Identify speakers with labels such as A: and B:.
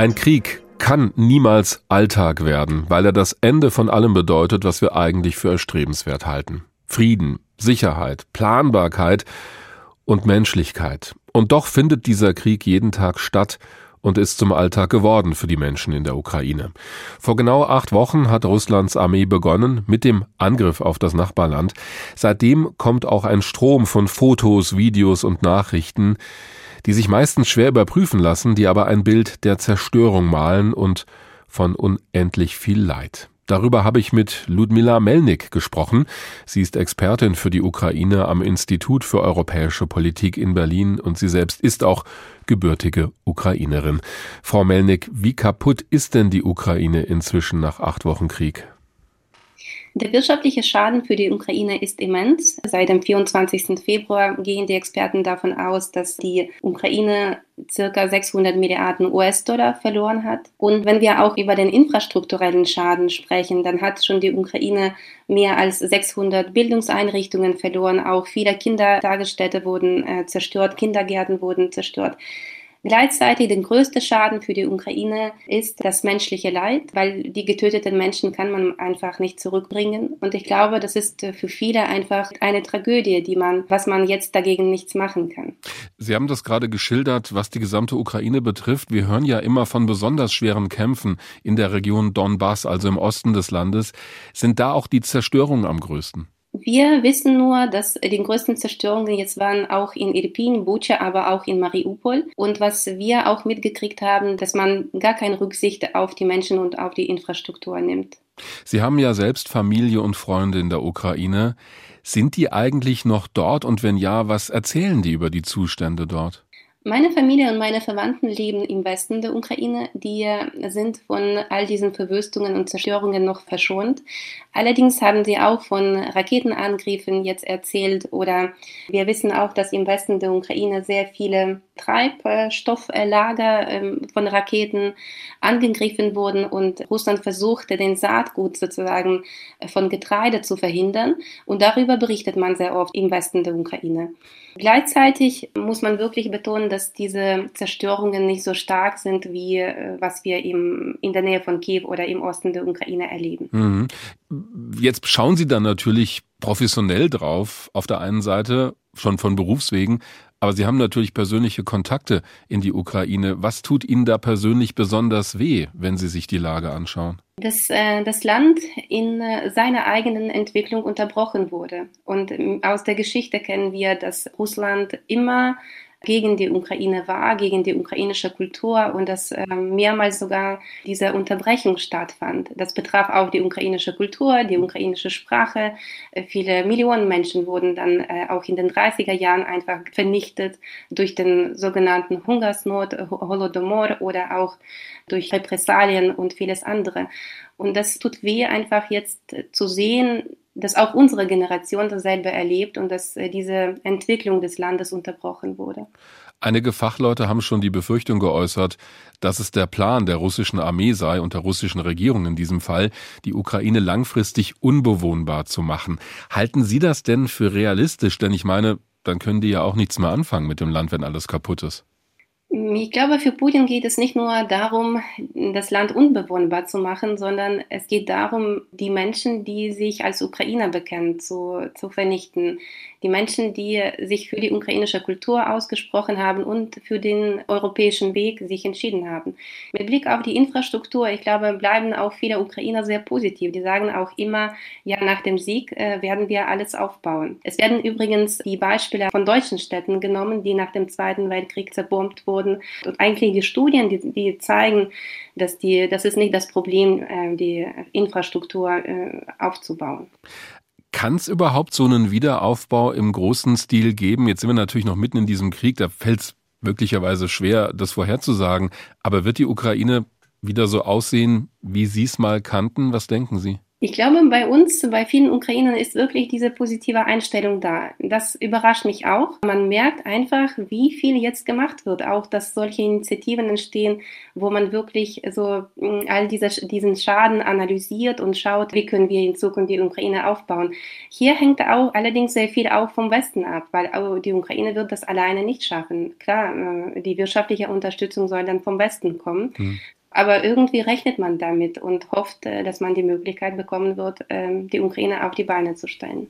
A: Ein Krieg kann niemals Alltag werden, weil er das Ende von allem bedeutet, was wir eigentlich für erstrebenswert halten. Frieden, Sicherheit, Planbarkeit und Menschlichkeit. Und doch findet dieser Krieg jeden Tag statt und ist zum Alltag geworden für die Menschen in der Ukraine. Vor genau acht Wochen hat Russlands Armee begonnen mit dem Angriff auf das Nachbarland. Seitdem kommt auch ein Strom von Fotos, Videos und Nachrichten, die sich meistens schwer überprüfen lassen, die aber ein Bild der Zerstörung malen und von unendlich viel Leid. Darüber habe ich mit Ludmila Melnik gesprochen. Sie ist Expertin für die Ukraine am Institut für europäische Politik in Berlin und sie selbst ist auch gebürtige Ukrainerin. Frau Melnik, wie kaputt ist denn die Ukraine inzwischen nach acht Wochen Krieg?
B: Der wirtschaftliche Schaden für die Ukraine ist immens. Seit dem 24. Februar gehen die Experten davon aus, dass die Ukraine circa 600 Milliarden US-Dollar verloren hat. Und wenn wir auch über den infrastrukturellen Schaden sprechen, dann hat schon die Ukraine mehr als 600 Bildungseinrichtungen verloren. Auch viele Kindertagesstätte wurden äh, zerstört, Kindergärten wurden zerstört. Gleichzeitig den größten Schaden für die Ukraine ist das menschliche Leid, weil die getöteten Menschen kann man einfach nicht zurückbringen. Und ich glaube, das ist für viele einfach eine Tragödie, die man, was man jetzt dagegen nichts machen kann.
A: Sie haben das gerade geschildert, was die gesamte Ukraine betrifft. Wir hören ja immer von besonders schweren Kämpfen in der Region Donbass, also im Osten des Landes. Sind da auch die Zerstörungen am größten?
B: Wir wissen nur, dass die größten Zerstörungen jetzt waren auch in Irpin, Bucha, aber auch in Mariupol. Und was wir auch mitgekriegt haben, dass man gar keine Rücksicht auf die Menschen und auf die Infrastruktur nimmt.
A: Sie haben ja selbst Familie und Freunde in der Ukraine. Sind die eigentlich noch dort? Und wenn ja, was erzählen die über die Zustände dort?
B: Meine Familie und meine Verwandten leben im Westen der Ukraine. Die sind von all diesen Verwüstungen und Zerstörungen noch verschont. Allerdings haben sie auch von Raketenangriffen jetzt erzählt oder wir wissen auch, dass im Westen der Ukraine sehr viele Treibstofflager ähm, von Raketen angegriffen wurden und Russland versuchte, den Saatgut sozusagen von Getreide zu verhindern. Und darüber berichtet man sehr oft im Westen der Ukraine. Gleichzeitig muss man wirklich betonen, dass diese Zerstörungen nicht so stark sind, wie äh, was wir im, in der Nähe von Kiew oder im Osten der Ukraine erleben. Mhm.
A: Jetzt schauen Sie dann natürlich professionell drauf, auf der einen Seite schon von Berufswegen, aber Sie haben natürlich persönliche Kontakte in die Ukraine. Was tut Ihnen da persönlich besonders weh, wenn Sie sich die Lage anschauen?
B: Dass äh, das Land in äh, seiner eigenen Entwicklung unterbrochen wurde. Und ähm, aus der Geschichte kennen wir, dass Russland immer gegen die Ukraine war, gegen die ukrainische Kultur und dass äh, mehrmals sogar diese Unterbrechung stattfand. Das betraf auch die ukrainische Kultur, die ukrainische Sprache. Äh, viele Millionen Menschen wurden dann äh, auch in den 30er Jahren einfach vernichtet durch den sogenannten Hungersnot, Holodomor oder auch durch Repressalien und vieles andere. Und das tut weh, einfach jetzt zu sehen, dass auch unsere Generation dasselbe erlebt und dass äh, diese Entwicklung des Landes unterbrochen wurde.
A: Einige Fachleute haben schon die Befürchtung geäußert, dass es der Plan der russischen Armee sei und der russischen Regierung in diesem Fall, die Ukraine langfristig unbewohnbar zu machen. Halten Sie das denn für realistisch? Denn ich meine, dann können die ja auch nichts mehr anfangen mit dem Land, wenn alles kaputt ist.
B: Ich glaube, für Putin geht es nicht nur darum, das Land unbewohnbar zu machen, sondern es geht darum, die Menschen, die sich als Ukrainer bekennen, zu, zu vernichten. Die Menschen, die sich für die ukrainische Kultur ausgesprochen haben und für den europäischen Weg sich entschieden haben. Mit Blick auf die Infrastruktur, ich glaube, bleiben auch viele Ukrainer sehr positiv. Die sagen auch immer, ja, nach dem Sieg äh, werden wir alles aufbauen. Es werden übrigens die Beispiele von deutschen Städten genommen, die nach dem Zweiten Weltkrieg zerbombt wurden wurden. Und eigentlich die Studien, die, die zeigen, dass die, das ist nicht das Problem, äh, die Infrastruktur äh, aufzubauen.
A: Kann es überhaupt so einen Wiederaufbau im großen Stil geben? Jetzt sind wir natürlich noch mitten in diesem Krieg, da fällt es möglicherweise schwer, das vorherzusagen. Aber wird die Ukraine wieder so aussehen, wie Sie es mal kannten? Was denken Sie?
B: Ich glaube, bei uns, bei vielen Ukrainern ist wirklich diese positive Einstellung da. Das überrascht mich auch. Man merkt einfach, wie viel jetzt gemacht wird. Auch, dass solche Initiativen entstehen, wo man wirklich so mm, all diese, diesen Schaden analysiert und schaut, wie können wir in Zukunft die Ukraine aufbauen. Hier hängt auch allerdings sehr viel auch vom Westen ab, weil die Ukraine wird das alleine nicht schaffen. Klar, äh, die wirtschaftliche Unterstützung soll dann vom Westen kommen. Mhm. Aber irgendwie rechnet man damit und hofft, äh, dass man die Möglichkeit bekommen wird, ähm, die Ukraine auf die Beine zu stellen.